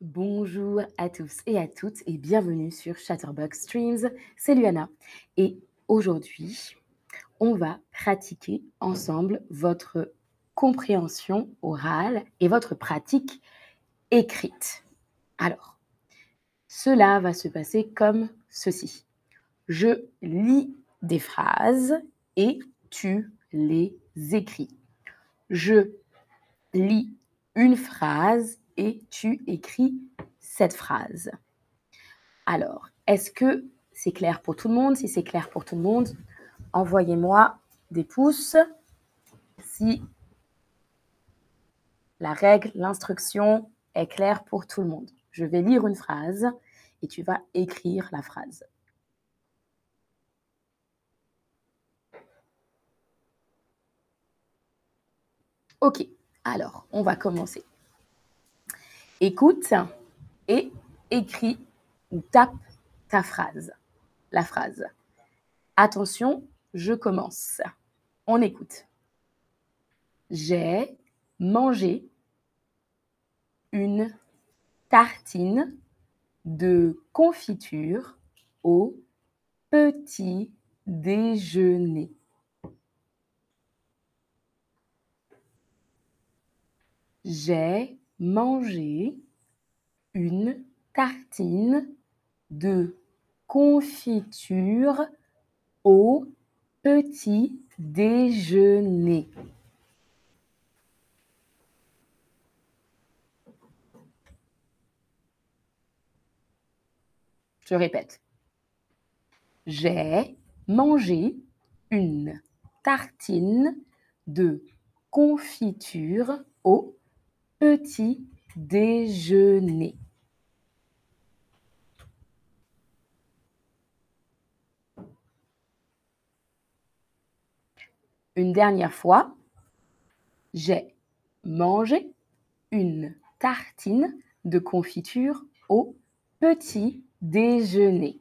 Bonjour à tous et à toutes et bienvenue sur Chatterbox Streams. C'est Luana et aujourd'hui, on va pratiquer ensemble votre compréhension orale et votre pratique écrite. Alors, cela va se passer comme ceci. Je lis des phrases et tu les écris. Je lis une phrase et tu écris cette phrase. Alors, est-ce que c'est clair pour tout le monde? Si c'est clair pour tout le monde, envoyez-moi des pouces si la règle, l'instruction est claire pour tout le monde. Je vais lire une phrase et tu vas écrire la phrase. Ok, alors on va commencer écoute et écris ou tape ta phrase, la phrase. Attention, je commence. On écoute. J'ai mangé une tartine de confiture au petit déjeuner. J'ai manger une tartine de confiture au petit déjeuner. Je répète. J'ai mangé une tartine de confiture au petit déjeuner. Une dernière fois, j'ai mangé une tartine de confiture au petit déjeuner.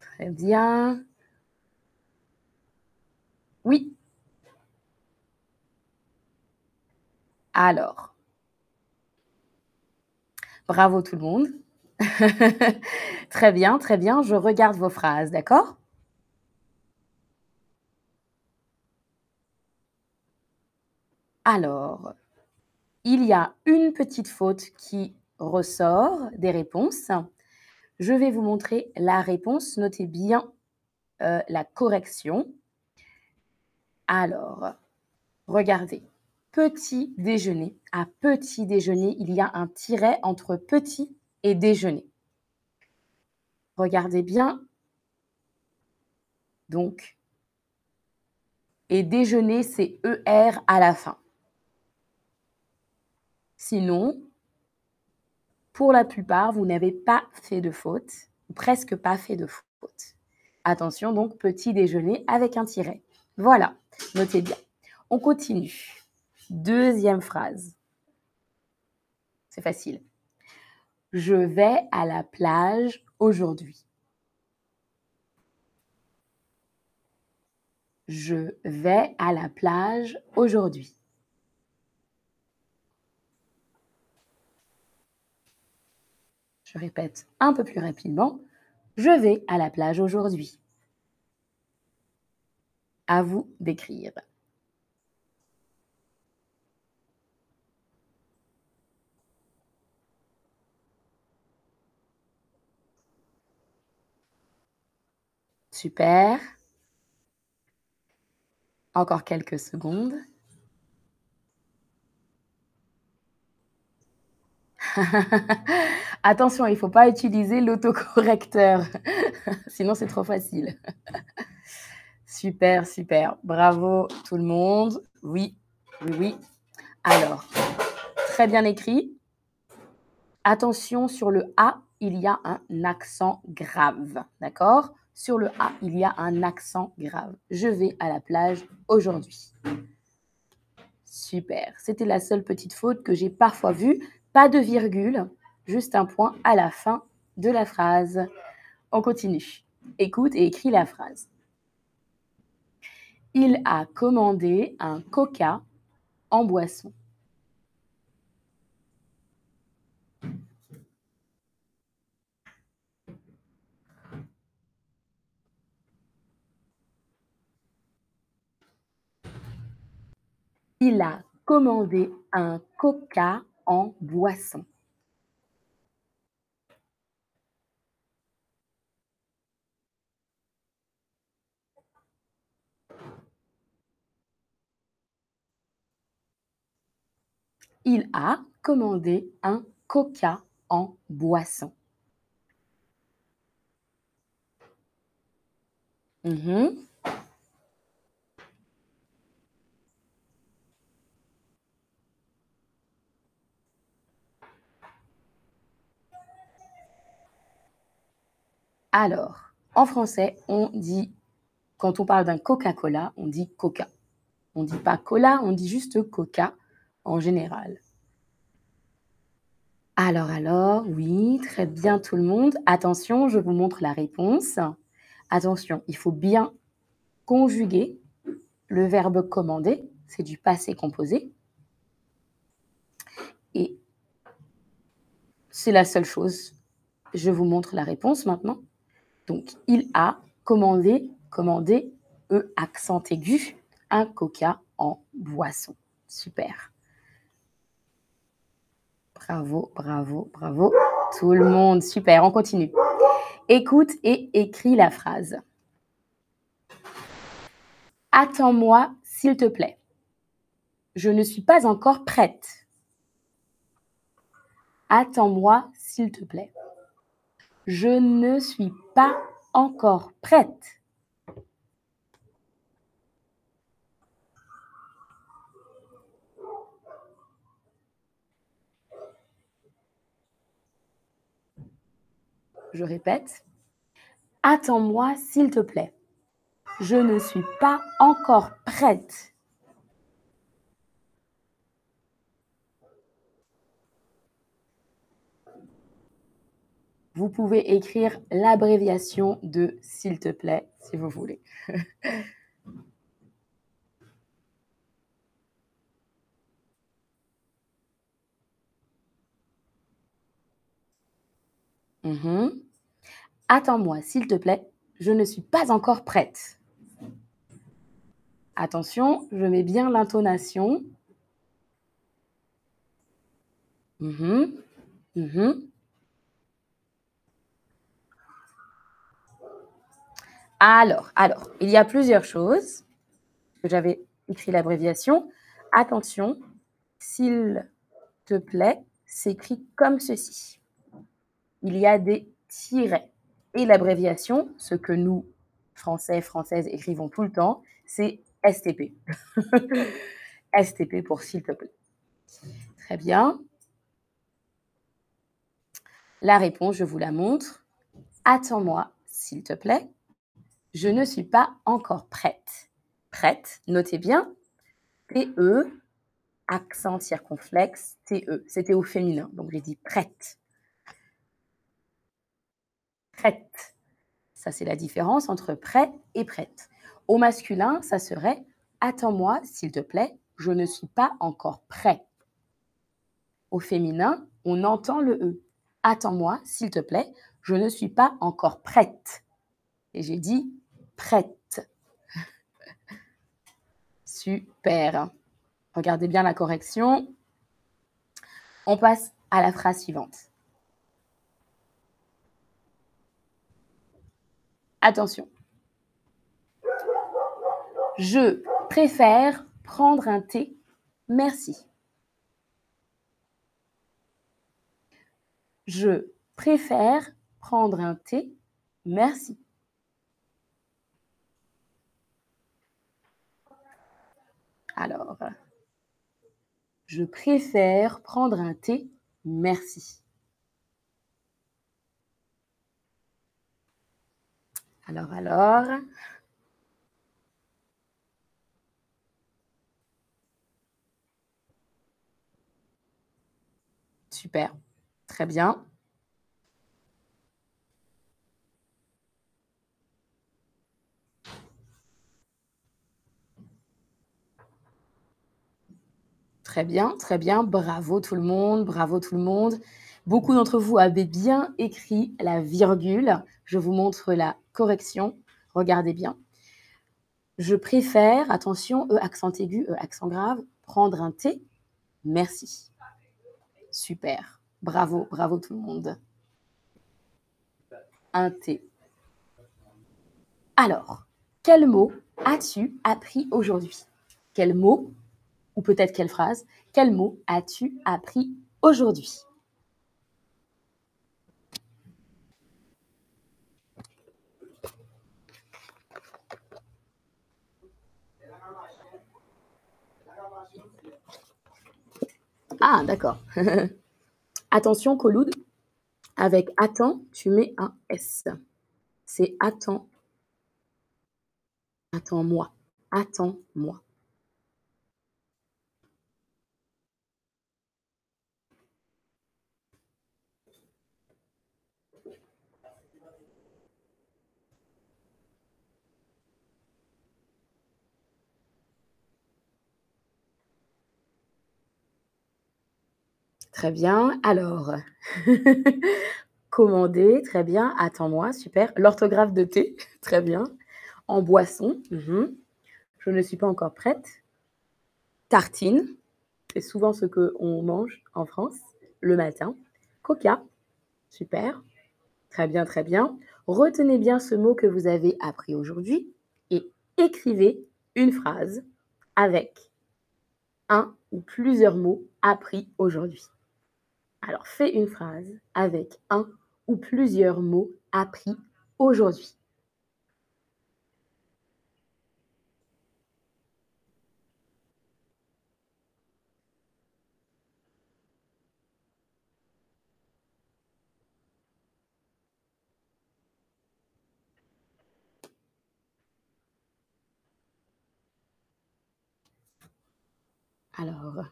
Très bien. Oui. Alors. Bravo tout le monde. très bien, très bien. Je regarde vos phrases, d'accord? Alors, il y a une petite faute qui ressort des réponses. Je vais vous montrer la réponse. Notez bien euh, la correction. Alors, regardez. Petit déjeuner. À petit déjeuner, il y a un tiret entre petit et déjeuner. Regardez bien. Donc, et déjeuner, c'est ER à la fin. Sinon, pour la plupart, vous n'avez pas fait de faute, presque pas fait de faute. Attention, donc, petit déjeuner avec un tiret. Voilà. Notez bien. On continue. Deuxième phrase. C'est facile. Je vais à la plage aujourd'hui. Je vais à la plage aujourd'hui. Je répète un peu plus rapidement. Je vais à la plage aujourd'hui. À vous d'écrire. Super. Encore quelques secondes. Attention, il ne faut pas utiliser l'autocorrecteur, sinon c'est trop facile. Super, super. Bravo tout le monde. Oui, oui, oui. Alors, très bien écrit. Attention, sur le A, il y a un accent grave. D'accord? Sur le A, il y a un accent grave. Je vais à la plage aujourd'hui. Super. C'était la seule petite faute que j'ai parfois vue. Pas de virgule, juste un point à la fin de la phrase. On continue. Écoute et écris la phrase. Il a commandé un coca en boisson. Il a commandé un coca en boisson. Il a commandé un coca en boisson. Mhm. Alors, en français, on dit, quand on parle d'un Coca-Cola, on dit Coca. On dit pas Cola, on dit juste Coca en général. Alors, alors, oui, très bien tout le monde. Attention, je vous montre la réponse. Attention, il faut bien conjuguer le verbe commander, c'est du passé composé. Et c'est la seule chose. Je vous montre la réponse maintenant. Donc, il a commandé, commandé, E accent aigu, un coca en boisson. Super. Bravo, bravo, bravo. Tout le monde, super, on continue. Écoute et écris la phrase. Attends-moi, s'il te plaît. Je ne suis pas encore prête. Attends-moi, s'il te plaît. Je ne suis pas encore prête. Je répète. Attends-moi, s'il te plaît. Je ne suis pas encore prête. Vous pouvez écrire l'abréviation de s'il te plaît, si vous voulez. Mhm. Attends-moi, s'il te plaît, je ne suis pas encore prête. Attention, je mets bien l'intonation. Mhm. Mhm. Alors, alors, il y a plusieurs choses. J'avais écrit l'abréviation. Attention, s'il te plaît, s'écrit comme ceci. Il y a des tirets. Et l'abréviation, ce que nous, Français, Françaises, écrivons tout le temps, c'est STP. STP pour s'il te plaît. Très bien. La réponse, je vous la montre. Attends-moi, s'il te plaît. Je ne suis pas encore prête. Prête, notez bien. TE, accent circonflexe, TE. C'était au féminin, donc j'ai dit prête. Prête. Ça, c'est la différence entre prêt et prête. Au masculin, ça serait Attends-moi, s'il te plaît, je ne suis pas encore prêt. Au féminin, on entend le E. Attends-moi, s'il te plaît, je ne suis pas encore prête. Et j'ai dit prête. Super. Regardez bien la correction. On passe à la phrase suivante. Attention. Je préfère prendre un thé. Merci. Je préfère prendre un thé. Merci. Alors, je préfère prendre un thé. Merci. Alors, alors. Super. Très bien. Très bien, très bien. Bravo tout le monde, bravo tout le monde. Beaucoup d'entre vous avez bien écrit la virgule. Je vous montre la correction. Regardez bien. Je préfère, attention, E accent aigu, E accent grave, prendre un thé. Merci. Super. Bravo, bravo tout le monde. Un thé. Alors, quel mot as-tu appris aujourd'hui? Quel mot, ou peut-être quelle phrase, quel mot as-tu appris aujourd'hui? Ah, d'accord. Attention, Coloud, avec attends, tu mets un S. C'est attends. Attends-moi. Attends-moi. Très bien. Alors, commander, très bien. Attends-moi, super. L'orthographe de thé, très bien. En boisson, mhm. je ne suis pas encore prête. Tartine, c'est souvent ce qu'on mange en France le matin. Coca, super. Très bien, très bien. Retenez bien ce mot que vous avez appris aujourd'hui et écrivez une phrase avec un ou plusieurs mots appris aujourd'hui. Alors, fais une phrase avec un ou plusieurs mots appris aujourd'hui. Alors,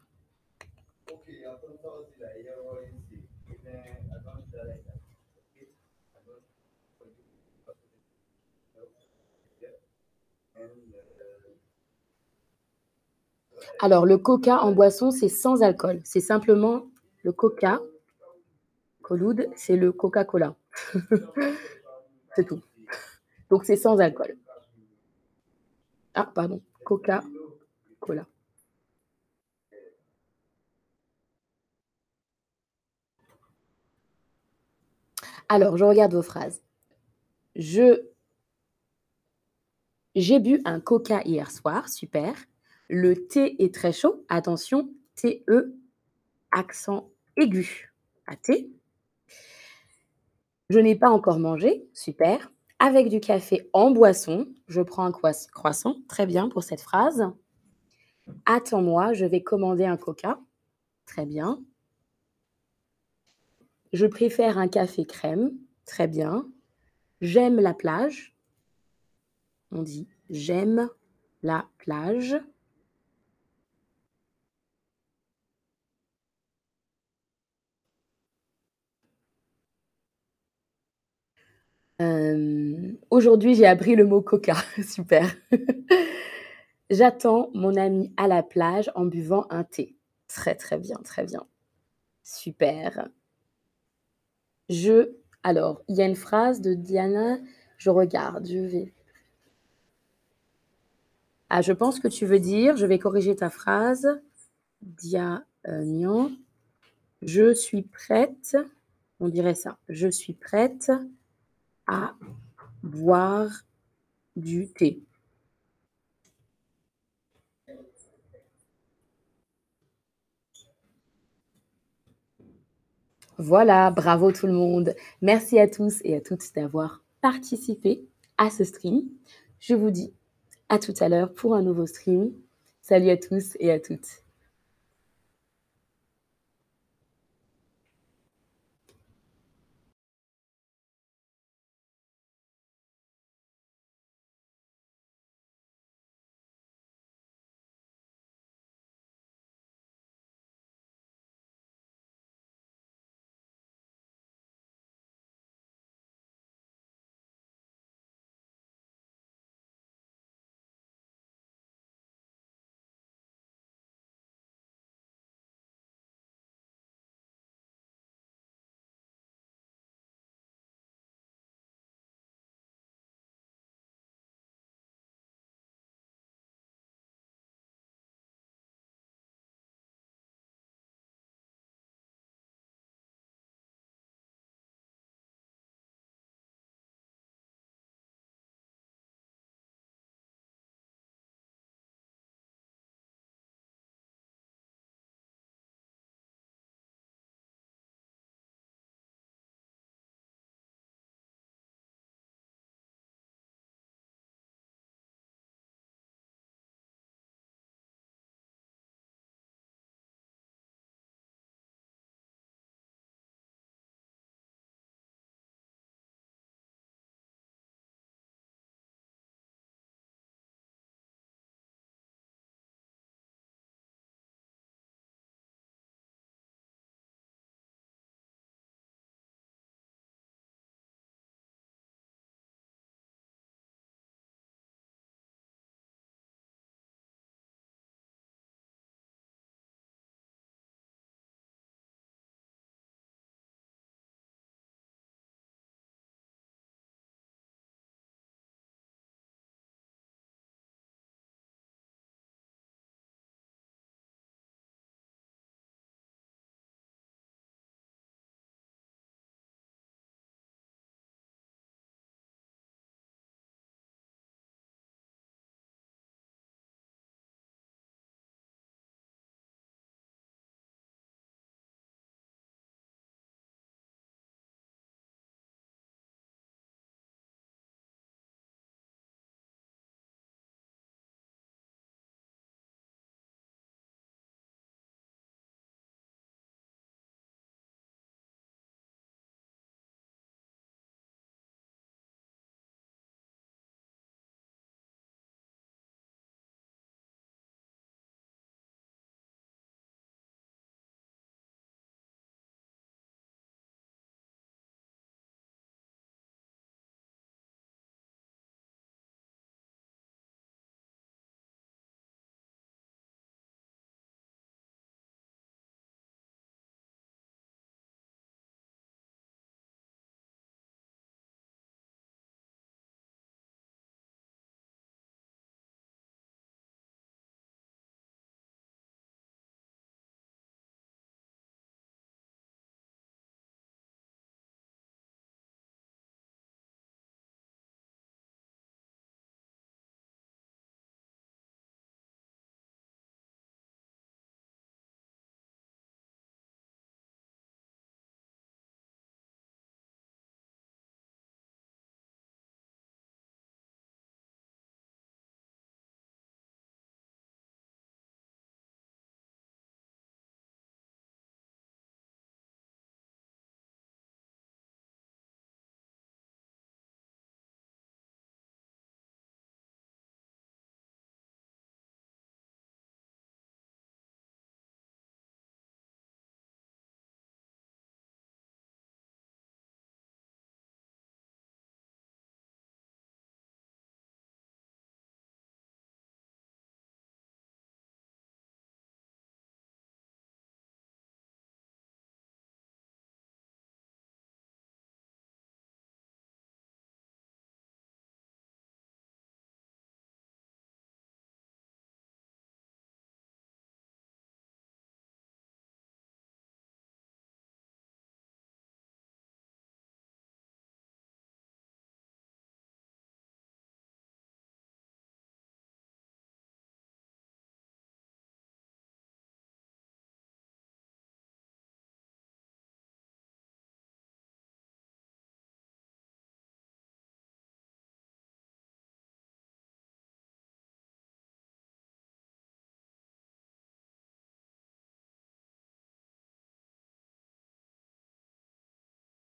alors le coca en boisson, c'est sans alcool. C'est simplement le coca. Coloud, c'est le Coca-Cola. c'est tout. Donc c'est sans alcool. Ah, pardon. Coca-Cola. Alors, je regarde vos phrases. Je j'ai bu un coca hier soir, super. Le thé est très chaud. Attention, T-E, accent aigu à thé. Je n'ai pas encore mangé, super. Avec du café en boisson, je prends un croissant, très bien pour cette phrase. Attends-moi, je vais commander un coca, très bien. Je préfère un café crème. Très bien. J'aime la plage. On dit j'aime la plage. Euh, aujourd'hui, j'ai appris le mot coca. Super. J'attends mon ami à la plage en buvant un thé. Très, très bien, très bien. Super. Je alors, il y a une phrase de Diana, je regarde, je vais Ah, je pense que tu veux dire, je vais corriger ta phrase. Dia, euh, je suis prête, on dirait ça, je suis prête à boire du thé. Voilà, bravo tout le monde. Merci à tous et à toutes d'avoir participé à ce stream. Je vous dis à tout à l'heure pour un nouveau stream. Salut à tous et à toutes.